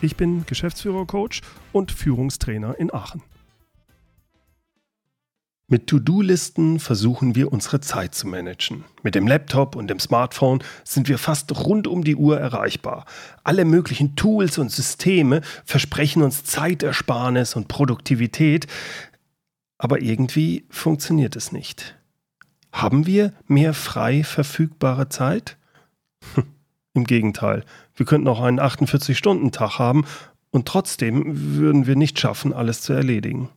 Ich bin Geschäftsführer-Coach und Führungstrainer in Aachen. Mit To-Do-Listen versuchen wir unsere Zeit zu managen. Mit dem Laptop und dem Smartphone sind wir fast rund um die Uhr erreichbar. Alle möglichen Tools und Systeme versprechen uns Zeitersparnis und Produktivität, aber irgendwie funktioniert es nicht. Haben wir mehr frei verfügbare Zeit? Im Gegenteil, wir könnten auch einen 48-Stunden-Tag haben und trotzdem würden wir nicht schaffen, alles zu erledigen.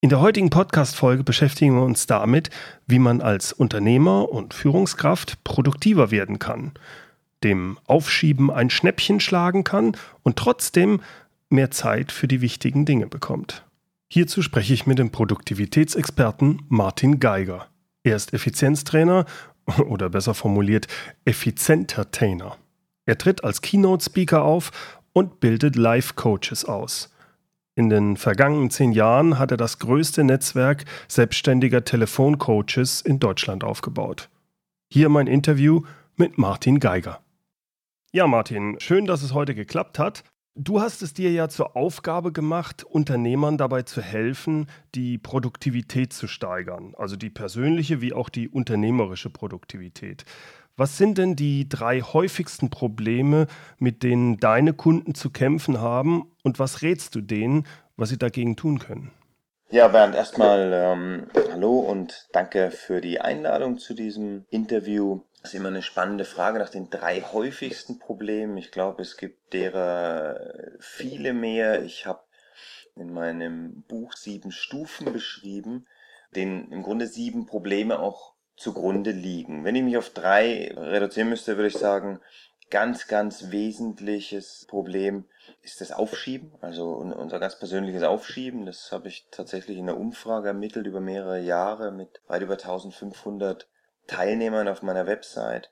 In der heutigen Podcast-Folge beschäftigen wir uns damit, wie man als Unternehmer und Führungskraft produktiver werden kann, dem Aufschieben ein Schnäppchen schlagen kann und trotzdem mehr Zeit für die wichtigen Dinge bekommt. Hierzu spreche ich mit dem Produktivitätsexperten Martin Geiger. Er ist Effizienztrainer oder besser formuliert Effizientertainer. Er tritt als Keynote-Speaker auf und bildet Life-Coaches aus. In den vergangenen zehn Jahren hat er das größte Netzwerk selbstständiger Telefoncoaches in Deutschland aufgebaut. Hier mein Interview mit Martin Geiger. Ja, Martin, schön, dass es heute geklappt hat. Du hast es dir ja zur Aufgabe gemacht, Unternehmern dabei zu helfen, die Produktivität zu steigern, also die persönliche wie auch die unternehmerische Produktivität. Was sind denn die drei häufigsten Probleme, mit denen deine Kunden zu kämpfen haben und was rätst du denen, was sie dagegen tun können? Ja, Bernd, erstmal ähm, hallo und danke für die Einladung zu diesem Interview. Das ist immer eine spannende Frage nach den drei häufigsten Problemen. Ich glaube, es gibt derer viele mehr. Ich habe in meinem Buch sieben Stufen beschrieben, denen im Grunde sieben Probleme auch zugrunde liegen. Wenn ich mich auf drei reduzieren müsste, würde ich sagen, ganz, ganz wesentliches Problem ist das Aufschieben, also unser ganz persönliches Aufschieben. Das habe ich tatsächlich in einer Umfrage ermittelt über mehrere Jahre mit weit über 1500 Teilnehmern auf meiner Website.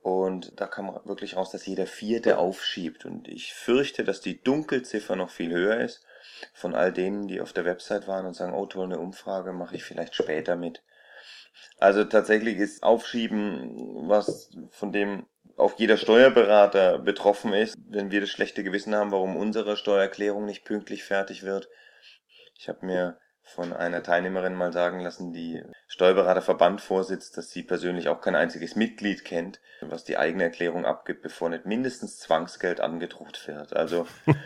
Und da kam wirklich raus, dass jeder Vierte aufschiebt. Und ich fürchte, dass die Dunkelziffer noch viel höher ist von all denen, die auf der Website waren und sagen, oh toll, eine Umfrage mache ich vielleicht später mit. Also tatsächlich ist Aufschieben, was von dem auch jeder Steuerberater betroffen ist, wenn wir das schlechte Gewissen haben, warum unsere Steuererklärung nicht pünktlich fertig wird. Ich habe mir von einer Teilnehmerin mal sagen lassen, die Steuerberaterverband vorsitzt, dass sie persönlich auch kein einziges Mitglied kennt, was die eigene Erklärung abgibt, bevor nicht mindestens Zwangsgeld angedruckt wird. Also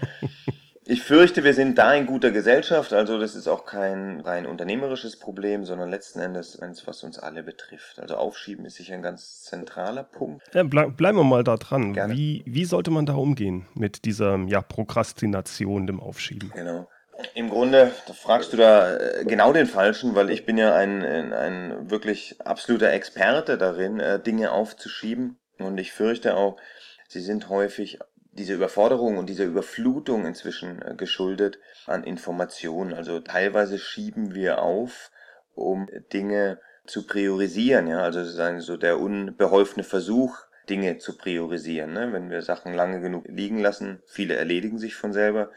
Ich fürchte, wir sind da in guter Gesellschaft. Also das ist auch kein rein unternehmerisches Problem, sondern letzten Endes eins, was uns alle betrifft. Also Aufschieben ist sicher ein ganz zentraler Punkt. Ja, bleib, bleiben wir mal da dran. Wie, wie sollte man da umgehen mit dieser ja, Prokrastination, dem Aufschieben? Genau. Im Grunde fragst du da äh, genau den Falschen, weil ich bin ja ein, ein wirklich absoluter Experte darin, äh, Dinge aufzuschieben. Und ich fürchte auch, sie sind häufig diese Überforderung und diese Überflutung inzwischen äh, geschuldet an Informationen. Also teilweise schieben wir auf, um Dinge zu priorisieren, ja, also sozusagen so der unbeholfene Versuch, Dinge zu priorisieren. Ne? Wenn wir Sachen lange genug liegen lassen, viele erledigen sich von selber,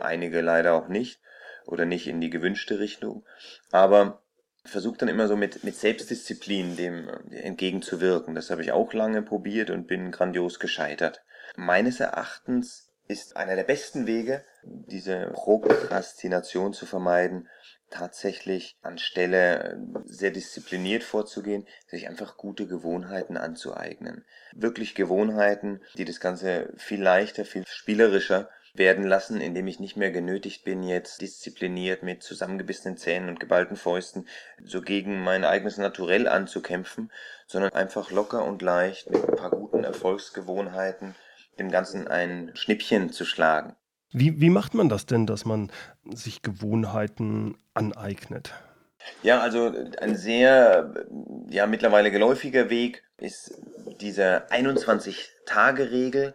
einige leider auch nicht oder nicht in die gewünschte Richtung. Aber versucht dann immer so mit, mit Selbstdisziplin dem äh, entgegenzuwirken. Das habe ich auch lange probiert und bin grandios gescheitert. Meines Erachtens ist einer der besten Wege, diese Prokrastination zu vermeiden, tatsächlich anstelle sehr diszipliniert vorzugehen, sich einfach gute Gewohnheiten anzueignen. Wirklich Gewohnheiten, die das Ganze viel leichter, viel spielerischer werden lassen, indem ich nicht mehr genötigt bin, jetzt diszipliniert mit zusammengebissenen Zähnen und geballten Fäusten so gegen mein eigenes Naturell anzukämpfen, sondern einfach locker und leicht mit ein paar guten Erfolgsgewohnheiten dem Ganzen ein Schnippchen zu schlagen. Wie, wie macht man das denn, dass man sich Gewohnheiten aneignet? Ja, also ein sehr, ja, mittlerweile geläufiger Weg ist diese 21-Tage-Regel,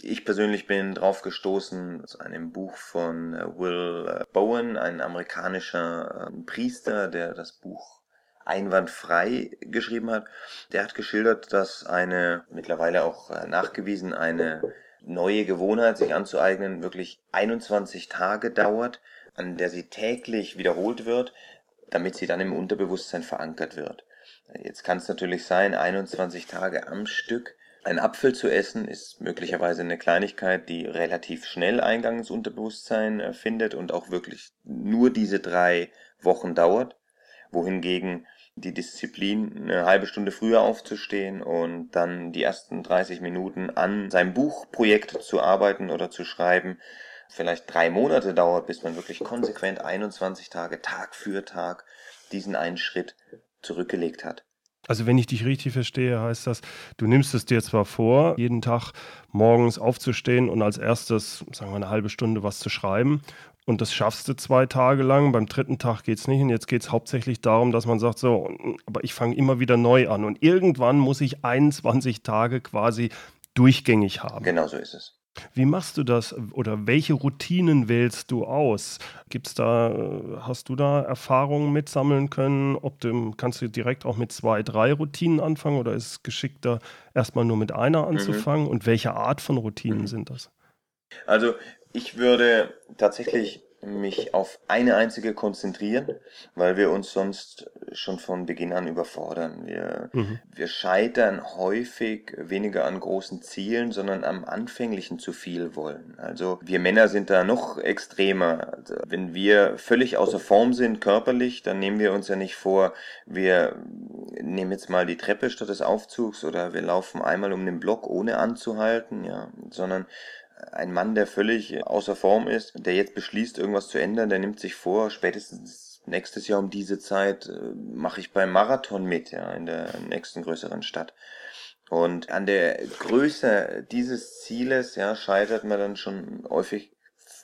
ich persönlich bin drauf gestoßen zu einem Buch von äh, Will äh, Bowen, ein amerikanischer ähm, Priester, der das Buch einwandfrei geschrieben hat. Der hat geschildert, dass eine, mittlerweile auch äh, nachgewiesen, eine neue Gewohnheit sich anzueignen, wirklich 21 Tage dauert, an der sie täglich wiederholt wird, damit sie dann im Unterbewusstsein verankert wird. Jetzt kann es natürlich sein, 21 Tage am Stück ein Apfel zu essen ist möglicherweise eine Kleinigkeit, die relativ schnell Eingang ins Unterbewusstsein äh, findet und auch wirklich nur diese drei Wochen dauert, wohingegen die Disziplin, eine halbe Stunde früher aufzustehen und dann die ersten 30 Minuten an seinem Buchprojekt zu arbeiten oder zu schreiben, vielleicht drei Monate dauert, bis man wirklich konsequent 21 Tage, Tag für Tag, diesen einen Schritt zurückgelegt hat. Also wenn ich dich richtig verstehe, heißt das, du nimmst es dir zwar vor, jeden Tag morgens aufzustehen und als erstes, sagen wir, eine halbe Stunde was zu schreiben. Und das schaffst du zwei Tage lang. Beim dritten Tag geht es nicht. Und jetzt geht es hauptsächlich darum, dass man sagt, so, aber ich fange immer wieder neu an. Und irgendwann muss ich 21 Tage quasi durchgängig haben. Genau so ist es. Wie machst du das oder welche Routinen wählst du aus? Gibt's da, hast du da Erfahrungen mitsammeln können? Ob du, kannst du direkt auch mit zwei, drei Routinen anfangen oder ist es geschickter, erstmal nur mit einer mhm. anzufangen? Mhm. Und welche Art von Routinen mhm. sind das? Also ich würde tatsächlich mich auf eine einzige konzentrieren, weil wir uns sonst schon von Beginn an überfordern. Wir, mhm. wir scheitern häufig weniger an großen Zielen, sondern am anfänglichen zu viel wollen. Also wir Männer sind da noch extremer. Also wenn wir völlig außer Form sind körperlich, dann nehmen wir uns ja nicht vor, wir nehmen jetzt mal die Treppe statt des Aufzugs oder wir laufen einmal um den Block ohne anzuhalten, ja, sondern ein Mann, der völlig außer Form ist, der jetzt beschließt, irgendwas zu ändern, der nimmt sich vor, spätestens nächstes Jahr um diese Zeit äh, mache ich beim Marathon mit, ja, in der nächsten größeren Stadt. Und an der Größe dieses Zieles, ja, scheitert man dann schon häufig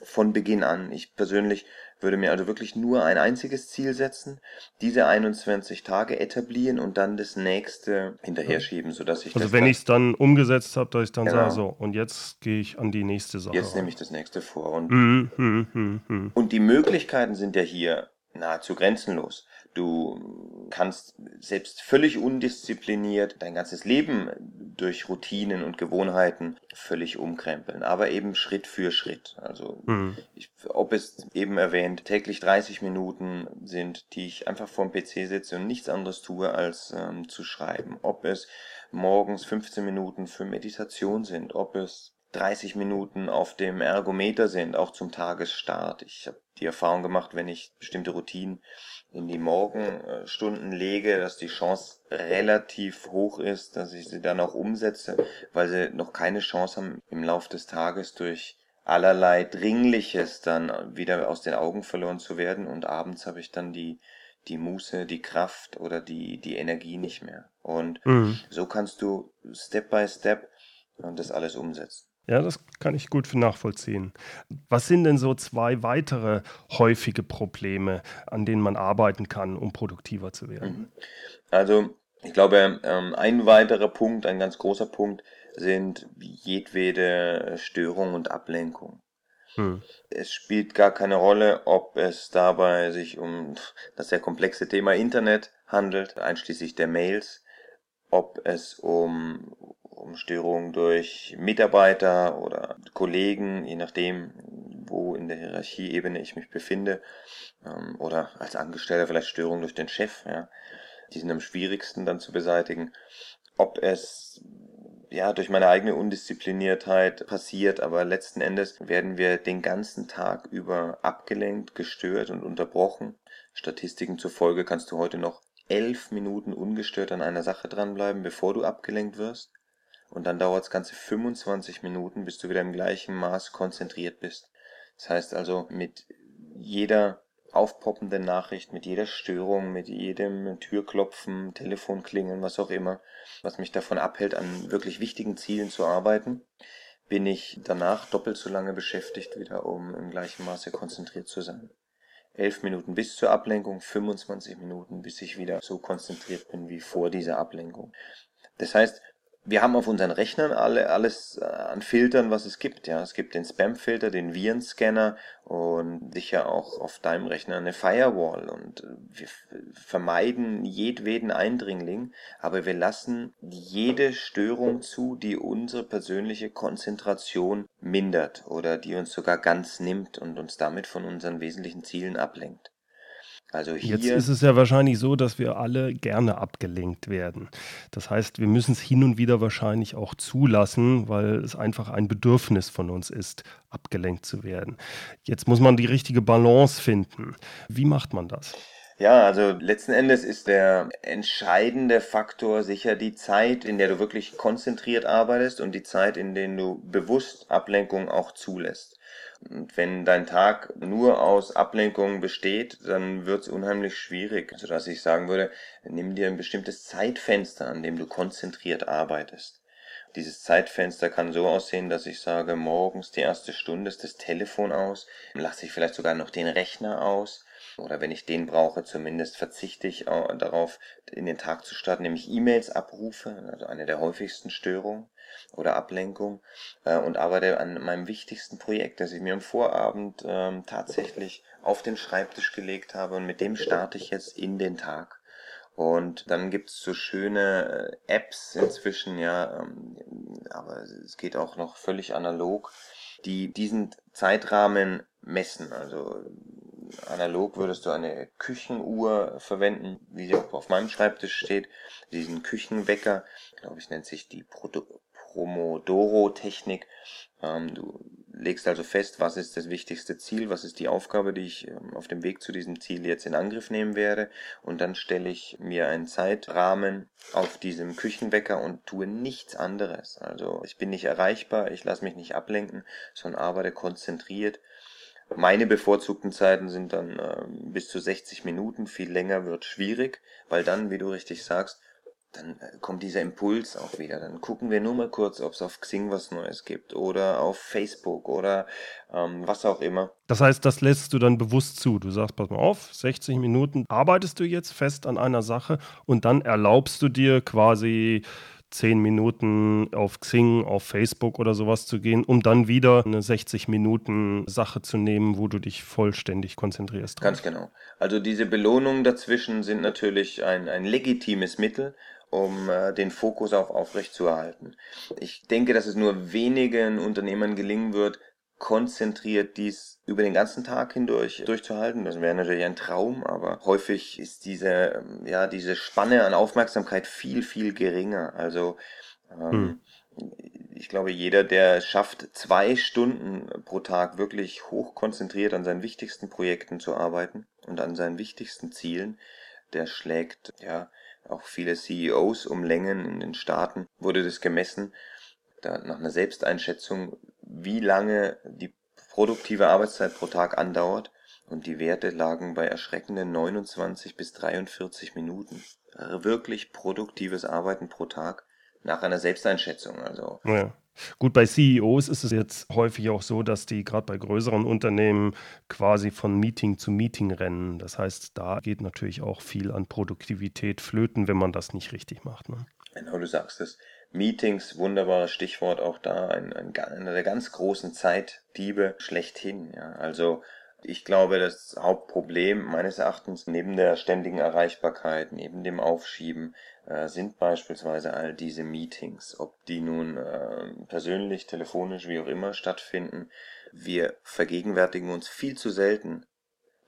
von Beginn an. Ich persönlich würde mir also wirklich nur ein einziges Ziel setzen, diese 21 Tage etablieren und dann das nächste hinterher schieben, sodass ich Also wenn ich es dann umgesetzt habe, dass ich dann genau. sage, so, und jetzt gehe ich an die nächste Sache. Jetzt nehme ich das nächste vor. Und, mm, mm, mm, und die Möglichkeiten sind ja hier nahezu grenzenlos. Du kannst selbst völlig undiszipliniert dein ganzes Leben durch Routinen und Gewohnheiten völlig umkrempeln, aber eben Schritt für Schritt. Also, mhm. ich, ob es eben erwähnt, täglich 30 Minuten sind, die ich einfach vorm PC sitze und nichts anderes tue, als ähm, zu schreiben. Ob es morgens 15 Minuten für Meditation sind, ob es 30 Minuten auf dem Ergometer sind, auch zum Tagesstart. Ich habe die Erfahrung gemacht, wenn ich bestimmte Routinen in die Morgenstunden lege, dass die Chance relativ hoch ist, dass ich sie dann auch umsetze, weil sie noch keine Chance haben, im Lauf des Tages durch allerlei Dringliches dann wieder aus den Augen verloren zu werden und abends habe ich dann die die Muße, die Kraft oder die die Energie nicht mehr. Und mhm. so kannst du Step by Step das alles umsetzen. Ja, das kann ich gut nachvollziehen. Was sind denn so zwei weitere häufige Probleme, an denen man arbeiten kann, um produktiver zu werden? Mhm. Also, ich glaube, ähm, ein weiterer Punkt, ein ganz großer Punkt, sind jedwede Störung und Ablenkung. Hm. Es spielt gar keine Rolle, ob es dabei sich um das sehr komplexe Thema Internet handelt, einschließlich der Mails, ob es um um Störungen durch Mitarbeiter oder Kollegen, je nachdem, wo in der Hierarchieebene ich mich befinde, ähm, oder als Angestellter vielleicht Störungen durch den Chef, ja. Die sind am schwierigsten dann zu beseitigen. Ob es ja, durch meine eigene Undiszipliniertheit passiert, aber letzten Endes werden wir den ganzen Tag über abgelenkt, gestört und unterbrochen. Statistiken zufolge kannst du heute noch elf Minuten ungestört an einer Sache dranbleiben, bevor du abgelenkt wirst und dann dauert es ganze 25 Minuten, bis du wieder im gleichen Maß konzentriert bist. Das heißt also, mit jeder aufpoppenden Nachricht, mit jeder Störung, mit jedem Türklopfen, Telefonklingeln, was auch immer, was mich davon abhält, an wirklich wichtigen Zielen zu arbeiten, bin ich danach doppelt so lange beschäftigt wieder, um im gleichen Maße konzentriert zu sein. Elf Minuten bis zur Ablenkung, 25 Minuten, bis ich wieder so konzentriert bin wie vor dieser Ablenkung. Das heißt, wir haben auf unseren Rechnern alle, alles äh, an Filtern, was es gibt. Ja, es gibt den Spam-Filter, den Virenscanner und sicher auch auf deinem Rechner eine Firewall. Und äh, wir vermeiden jedweden Eindringling, aber wir lassen jede Störung zu, die unsere persönliche Konzentration mindert oder die uns sogar ganz nimmt und uns damit von unseren wesentlichen Zielen ablenkt. Also hier Jetzt ist es ja wahrscheinlich so, dass wir alle gerne abgelenkt werden. Das heißt, wir müssen es hin und wieder wahrscheinlich auch zulassen, weil es einfach ein Bedürfnis von uns ist, abgelenkt zu werden. Jetzt muss man die richtige Balance finden. Wie macht man das? Ja, also letzten Endes ist der entscheidende Faktor sicher die Zeit, in der du wirklich konzentriert arbeitest und die Zeit, in der du bewusst Ablenkung auch zulässt. Und wenn dein Tag nur aus Ablenkungen besteht, dann wird es unheimlich schwierig. Also dass ich sagen würde, nimm dir ein bestimmtes Zeitfenster, an dem du konzentriert arbeitest. Dieses Zeitfenster kann so aussehen, dass ich sage, morgens die erste Stunde ist das Telefon aus, lasse ich vielleicht sogar noch den Rechner aus, oder wenn ich den brauche, zumindest verzichte ich darauf, in den Tag zu starten, nämlich E-Mails abrufe, also eine der häufigsten Störungen oder Ablenkung äh, und arbeite an meinem wichtigsten Projekt, das ich mir am Vorabend ähm, tatsächlich auf den Schreibtisch gelegt habe und mit dem starte ich jetzt in den Tag. Und dann gibt's so schöne äh, Apps inzwischen, ja, ähm, aber es geht auch noch völlig analog, die diesen Zeitrahmen messen. Also analog würdest du eine Küchenuhr verwenden, wie sie auf meinem Schreibtisch steht, diesen Küchenwecker, glaube ich, nennt sich die Promodoro-Technik. Ähm, du legst also fest, was ist das wichtigste Ziel, was ist die Aufgabe, die ich ähm, auf dem Weg zu diesem Ziel jetzt in Angriff nehmen werde. Und dann stelle ich mir einen Zeitrahmen auf diesem Küchenwecker und tue nichts anderes. Also ich bin nicht erreichbar, ich lasse mich nicht ablenken, sondern arbeite konzentriert meine bevorzugten Zeiten sind dann äh, bis zu 60 Minuten, viel länger wird schwierig, weil dann, wie du richtig sagst, dann äh, kommt dieser Impuls auch wieder. Dann gucken wir nur mal kurz, ob es auf Xing was Neues gibt oder auf Facebook oder ähm, was auch immer. Das heißt, das lässt du dann bewusst zu. Du sagst, pass mal auf, 60 Minuten arbeitest du jetzt fest an einer Sache und dann erlaubst du dir quasi zehn Minuten auf Xing, auf Facebook oder sowas zu gehen, um dann wieder eine 60 Minuten Sache zu nehmen, wo du dich vollständig konzentrierst. Ganz genau. Also diese Belohnungen dazwischen sind natürlich ein, ein legitimes Mittel, um äh, den Fokus auch aufrechtzuerhalten. Ich denke, dass es nur wenigen Unternehmern gelingen wird, konzentriert dies über den ganzen Tag hindurch durchzuhalten. Das wäre natürlich ein Traum, aber häufig ist diese, ja, diese Spanne an Aufmerksamkeit viel, viel geringer. Also ähm, hm. ich glaube, jeder, der es schafft, zwei Stunden pro Tag wirklich hoch konzentriert an seinen wichtigsten Projekten zu arbeiten und an seinen wichtigsten Zielen, der schlägt ja auch viele CEOs um Längen in den Staaten, wurde das gemessen. Da nach einer Selbsteinschätzung wie lange die produktive Arbeitszeit pro Tag andauert und die Werte lagen bei erschreckenden 29 bis 43 Minuten. Wirklich produktives Arbeiten pro Tag nach einer Selbsteinschätzung. Also ja. Gut, bei CEOs ist es jetzt häufig auch so, dass die gerade bei größeren Unternehmen quasi von Meeting zu Meeting rennen. Das heißt, da geht natürlich auch viel an Produktivität flöten, wenn man das nicht richtig macht. Ne? Genau, du sagst es. Meetings, wunderbares Stichwort auch da, ein, ein, einer der ganz großen Zeitdiebe schlechthin. Ja. Also ich glaube, das Hauptproblem meines Erachtens neben der ständigen Erreichbarkeit, neben dem Aufschieben, äh, sind beispielsweise all diese Meetings, ob die nun äh, persönlich, telefonisch, wie auch immer stattfinden. Wir vergegenwärtigen uns viel zu selten,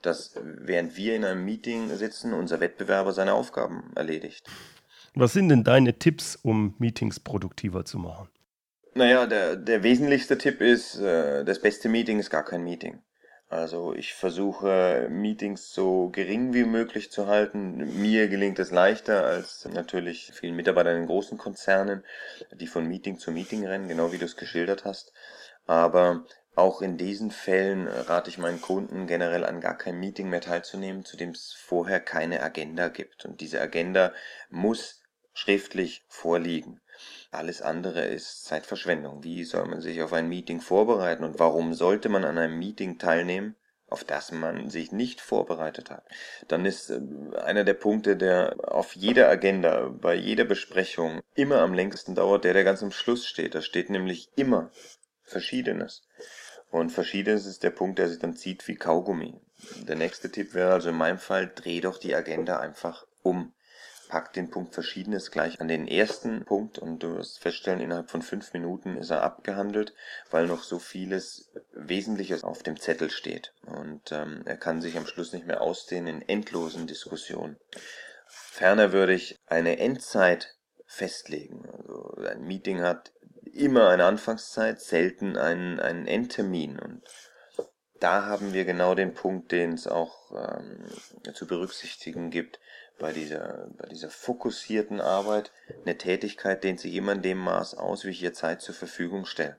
dass während wir in einem Meeting sitzen, unser Wettbewerber seine Aufgaben erledigt. Was sind denn deine Tipps, um Meetings produktiver zu machen? Naja, der, der wesentlichste Tipp ist, äh, das beste Meeting ist gar kein Meeting. Also ich versuche Meetings so gering wie möglich zu halten. Mir gelingt es leichter als natürlich vielen Mitarbeitern in großen Konzernen, die von Meeting zu Meeting rennen, genau wie du es geschildert hast. Aber auch in diesen Fällen rate ich meinen Kunden generell an gar kein Meeting mehr teilzunehmen, zu dem es vorher keine Agenda gibt. Und diese Agenda muss schriftlich vorliegen. Alles andere ist Zeitverschwendung. Wie soll man sich auf ein Meeting vorbereiten und warum sollte man an einem Meeting teilnehmen, auf das man sich nicht vorbereitet hat, dann ist äh, einer der Punkte, der auf jeder Agenda, bei jeder Besprechung immer am längsten dauert, der, der ganz am Schluss steht. Da steht nämlich immer Verschiedenes. Und Verschiedenes ist der Punkt, der sich dann zieht wie Kaugummi. Der nächste Tipp wäre also in meinem Fall, dreh doch die Agenda einfach um pack den Punkt Verschiedenes gleich an den ersten Punkt und du wirst feststellen, innerhalb von fünf Minuten ist er abgehandelt, weil noch so vieles Wesentliches auf dem Zettel steht. Und ähm, er kann sich am Schluss nicht mehr ausdehnen in endlosen Diskussionen. Ferner würde ich eine Endzeit festlegen. Also ein Meeting hat immer eine Anfangszeit, selten einen, einen Endtermin. Und da haben wir genau den Punkt, den es auch ähm, zu berücksichtigen gibt bei dieser, bei dieser fokussierten Arbeit. Eine Tätigkeit dehnt sich immer in dem Maß aus, wie ich ihr Zeit zur Verfügung stelle.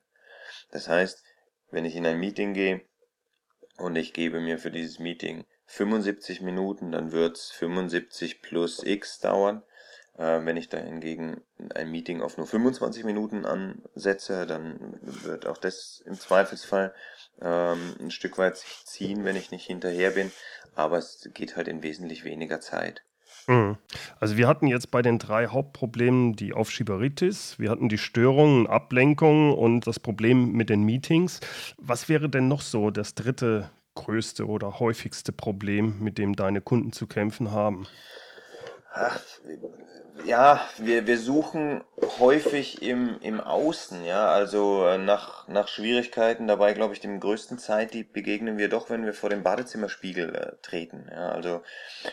Das heißt, wenn ich in ein Meeting gehe und ich gebe mir für dieses Meeting 75 Minuten, dann wird's 75 plus x dauern. Äh, wenn ich da hingegen ein Meeting auf nur 25 Minuten ansetze, dann wird auch das im Zweifelsfall ähm, ein Stück weit sich ziehen, wenn ich nicht hinterher bin. Aber es geht halt in wesentlich weniger Zeit. Mhm. Also wir hatten jetzt bei den drei Hauptproblemen die Aufschieberitis, wir hatten die Störungen, Ablenkungen und das Problem mit den Meetings. Was wäre denn noch so das dritte größte oder häufigste Problem, mit dem deine Kunden zu kämpfen haben? Ach, ja, wir, wir suchen häufig im, im Außen, ja, also äh, nach, nach Schwierigkeiten. Dabei, glaube ich, dem größten Zeitdieb begegnen wir doch, wenn wir vor dem Badezimmerspiegel äh, treten. Ja, also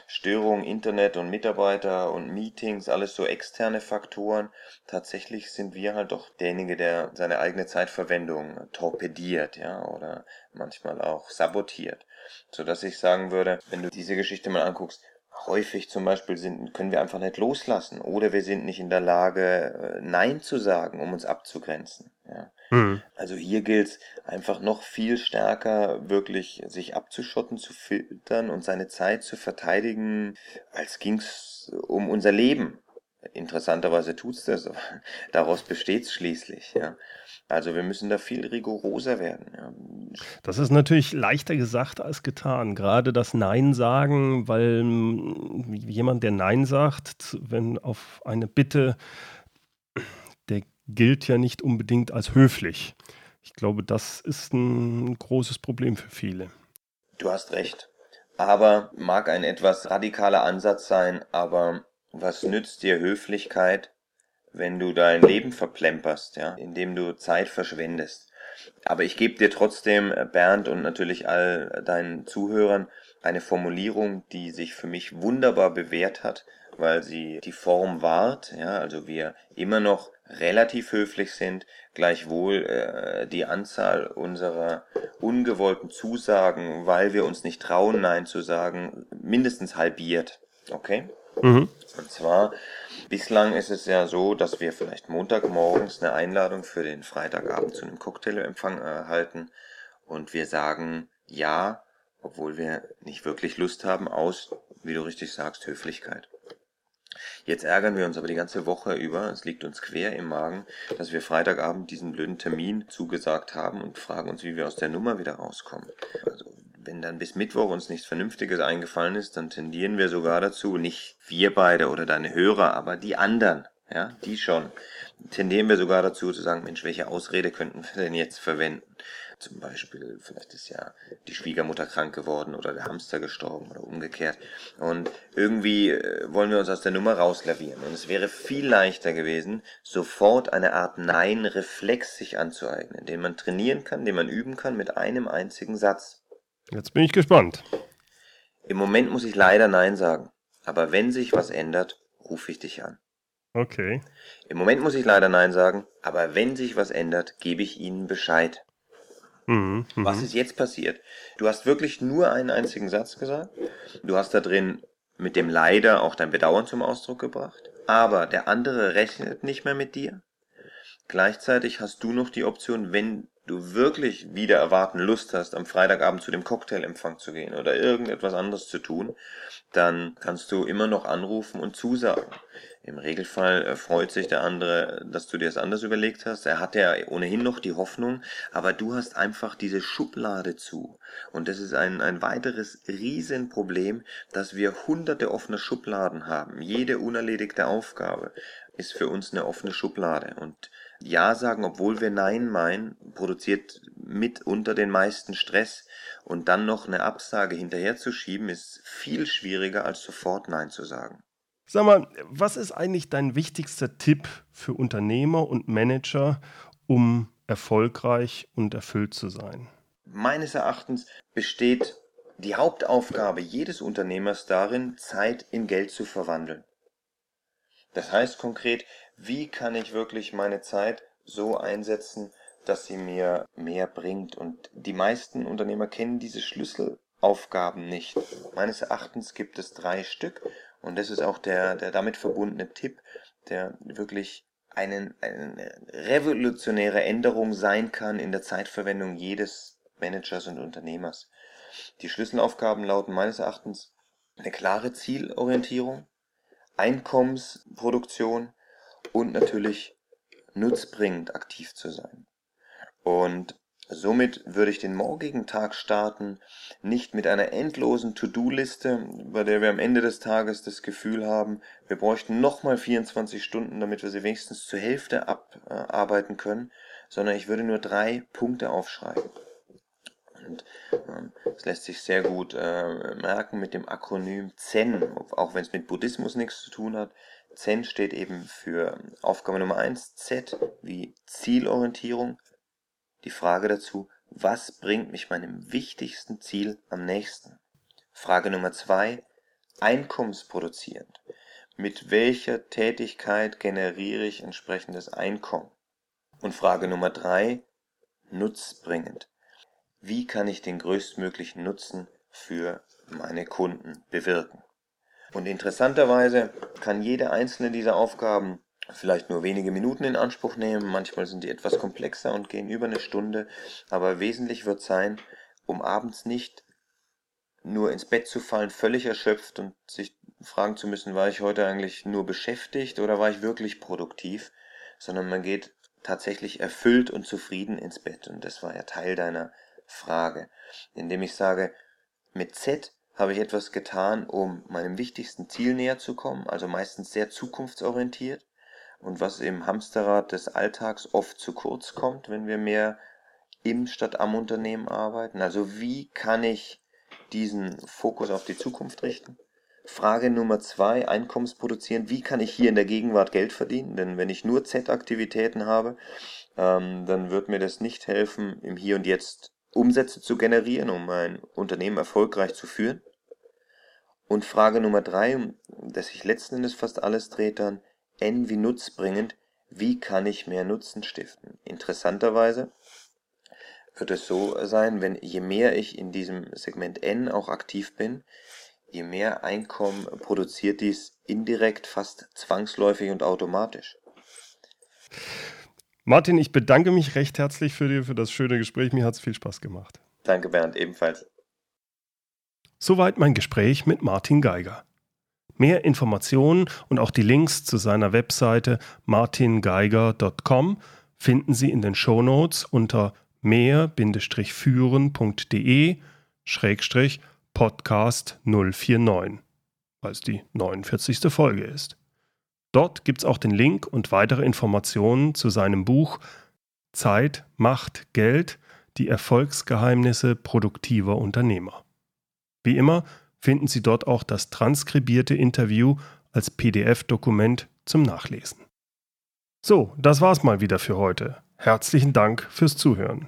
Störung, Internet und Mitarbeiter und Meetings, alles so externe Faktoren. Tatsächlich sind wir halt doch derjenige, der seine eigene Zeitverwendung torpediert, ja, oder manchmal auch sabotiert. So dass ich sagen würde, wenn du diese Geschichte mal anguckst, häufig zum Beispiel sind, können wir einfach nicht loslassen oder wir sind nicht in der Lage, äh, Nein zu sagen, um uns abzugrenzen. Ja. Mhm. Also hier gilt es einfach noch viel stärker, wirklich sich abzuschotten, zu filtern und seine Zeit zu verteidigen, als ging es um unser Leben. Interessanterweise tut's das, aber daraus besteht's schließlich. Ja. Also wir müssen da viel rigoroser werden. Ja. Das ist natürlich leichter gesagt als getan. Gerade das Nein sagen, weil jemand, der Nein sagt, wenn auf eine Bitte, der gilt ja nicht unbedingt als höflich. Ich glaube, das ist ein großes Problem für viele. Du hast recht. Aber mag ein etwas radikaler Ansatz sein, aber was nützt dir Höflichkeit, wenn du dein Leben verplemperst, ja, indem du Zeit verschwendest. Aber ich gebe dir trotzdem, äh, Bernd und natürlich all deinen Zuhörern, eine Formulierung, die sich für mich wunderbar bewährt hat, weil sie die Form wahrt, ja, also wir immer noch relativ höflich sind, gleichwohl äh, die Anzahl unserer ungewollten Zusagen, weil wir uns nicht trauen, Nein zu sagen, mindestens halbiert. Okay? Mhm. Und zwar, bislang ist es ja so, dass wir vielleicht Montagmorgens eine Einladung für den Freitagabend zu einem Cocktailempfang erhalten und wir sagen ja, obwohl wir nicht wirklich Lust haben, aus, wie du richtig sagst, Höflichkeit. Jetzt ärgern wir uns aber die ganze Woche über, es liegt uns quer im Magen, dass wir Freitagabend diesen blöden Termin zugesagt haben und fragen uns, wie wir aus der Nummer wieder rauskommen. Also wenn dann bis Mittwoch uns nichts Vernünftiges eingefallen ist, dann tendieren wir sogar dazu, nicht wir beide oder deine Hörer, aber die anderen, ja, die schon, tendieren wir sogar dazu zu sagen, Mensch, welche Ausrede könnten wir denn jetzt verwenden? Zum Beispiel, vielleicht ist ja die Schwiegermutter krank geworden oder der Hamster gestorben oder umgekehrt. Und irgendwie äh, wollen wir uns aus der Nummer rauslavieren. Und es wäre viel leichter gewesen, sofort eine Art Nein-Reflex sich anzueignen, den man trainieren kann, den man üben kann mit einem einzigen Satz. Jetzt bin ich gespannt. Im Moment muss ich leider Nein sagen. Aber wenn sich was ändert, rufe ich dich an. Okay. Im Moment muss ich leider Nein sagen, aber wenn sich was ändert, gebe ich Ihnen Bescheid. Mhm, mh. Was ist jetzt passiert? Du hast wirklich nur einen einzigen Satz gesagt. Du hast da drin mit dem Leider auch dein Bedauern zum Ausdruck gebracht. Aber der andere rechnet nicht mehr mit dir. Gleichzeitig hast du noch die Option, wenn du wirklich wieder erwarten Lust hast, am Freitagabend zu dem Cocktailempfang zu gehen oder irgendetwas anderes zu tun, dann kannst du immer noch anrufen und zusagen. Im Regelfall äh, freut sich der andere, dass du dir das anders überlegt hast. Er hat ja ohnehin noch die Hoffnung, aber du hast einfach diese Schublade zu. Und das ist ein, ein weiteres Riesenproblem, dass wir hunderte offene Schubladen haben. Jede unerledigte Aufgabe ist für uns eine offene Schublade. Und Ja sagen, obwohl wir Nein meinen, produziert mit unter den meisten Stress. Und dann noch eine Absage hinterherzuschieben, ist viel schwieriger, als sofort Nein zu sagen. Sag mal, was ist eigentlich dein wichtigster Tipp für Unternehmer und Manager, um erfolgreich und erfüllt zu sein? Meines Erachtens besteht die Hauptaufgabe jedes Unternehmers darin, Zeit in Geld zu verwandeln. Das heißt konkret, wie kann ich wirklich meine Zeit so einsetzen, dass sie mir mehr bringt? Und die meisten Unternehmer kennen diese Schlüsselaufgaben nicht. Meines Erachtens gibt es drei Stück und das ist auch der, der damit verbundene Tipp, der wirklich einen, eine revolutionäre Änderung sein kann in der Zeitverwendung jedes Managers und Unternehmers. Die Schlüsselaufgaben lauten meines Erachtens eine klare Zielorientierung, Einkommensproduktion und natürlich nutzbringend aktiv zu sein. Und Somit würde ich den morgigen Tag starten, nicht mit einer endlosen To-Do-Liste, bei der wir am Ende des Tages das Gefühl haben, wir bräuchten nochmal 24 Stunden, damit wir sie wenigstens zur Hälfte abarbeiten können, sondern ich würde nur drei Punkte aufschreiben. Und ähm, das lässt sich sehr gut äh, merken mit dem Akronym ZEN, auch wenn es mit Buddhismus nichts zu tun hat. ZEN steht eben für Aufgabe Nummer eins Z wie Zielorientierung, die Frage dazu, was bringt mich meinem wichtigsten Ziel am nächsten? Frage Nummer zwei, einkommensproduzierend. Mit welcher Tätigkeit generiere ich entsprechendes Einkommen? Und Frage Nummer drei, nutzbringend. Wie kann ich den größtmöglichen Nutzen für meine Kunden bewirken? Und interessanterweise kann jede einzelne dieser Aufgaben vielleicht nur wenige Minuten in Anspruch nehmen, manchmal sind die etwas komplexer und gehen über eine Stunde, aber wesentlich wird sein, um abends nicht nur ins Bett zu fallen, völlig erschöpft und sich fragen zu müssen, war ich heute eigentlich nur beschäftigt oder war ich wirklich produktiv, sondern man geht tatsächlich erfüllt und zufrieden ins Bett. Und das war ja Teil deiner Frage, indem ich sage, mit Z habe ich etwas getan, um meinem wichtigsten Ziel näher zu kommen, also meistens sehr zukunftsorientiert und was im Hamsterrad des Alltags oft zu kurz kommt, wenn wir mehr im statt am Unternehmen arbeiten. Also wie kann ich diesen Fokus auf die Zukunft richten? Frage Nummer zwei, Einkommensproduzieren. Wie kann ich hier in der Gegenwart Geld verdienen? Denn wenn ich nur Z-Aktivitäten habe, ähm, dann wird mir das nicht helfen, im Hier und Jetzt Umsätze zu generieren, um mein Unternehmen erfolgreich zu führen. Und Frage Nummer drei, um das sich letzten Endes fast alles dreht dann, N wie nutzbringend, wie kann ich mehr Nutzen stiften? Interessanterweise wird es so sein, wenn je mehr ich in diesem Segment N auch aktiv bin, je mehr Einkommen produziert dies indirekt, fast zwangsläufig und automatisch. Martin, ich bedanke mich recht herzlich für, dir, für das schöne Gespräch. Mir hat es viel Spaß gemacht. Danke, Bernd, ebenfalls. Soweit mein Gespräch mit Martin Geiger. Mehr Informationen und auch die Links zu seiner Webseite martingeiger.com finden Sie in den Shownotes unter mehr-führen.de Podcast 049, weil es die 49. Folge ist. Dort gibt es auch den Link und weitere Informationen zu seinem Buch Zeit, Macht, Geld, die Erfolgsgeheimnisse produktiver Unternehmer. Wie immer finden Sie dort auch das transkribierte Interview als PDF-Dokument zum Nachlesen. So, das war's mal wieder für heute. Herzlichen Dank fürs Zuhören.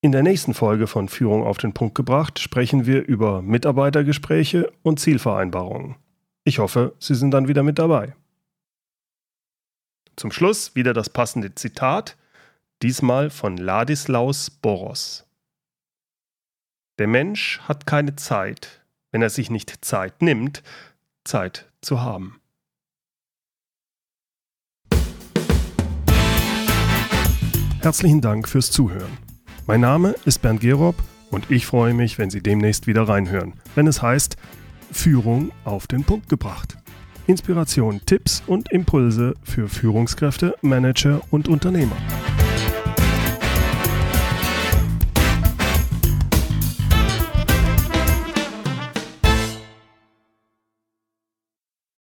In der nächsten Folge von Führung auf den Punkt gebracht sprechen wir über Mitarbeitergespräche und Zielvereinbarungen. Ich hoffe, Sie sind dann wieder mit dabei. Zum Schluss wieder das passende Zitat, diesmal von Ladislaus Boros. Der Mensch hat keine Zeit, wenn er sich nicht Zeit nimmt, Zeit zu haben. Herzlichen Dank fürs Zuhören. Mein Name ist Bernd Gerob und ich freue mich, wenn Sie demnächst wieder reinhören, wenn es heißt Führung auf den Punkt gebracht. Inspiration, Tipps und Impulse für Führungskräfte, Manager und Unternehmer.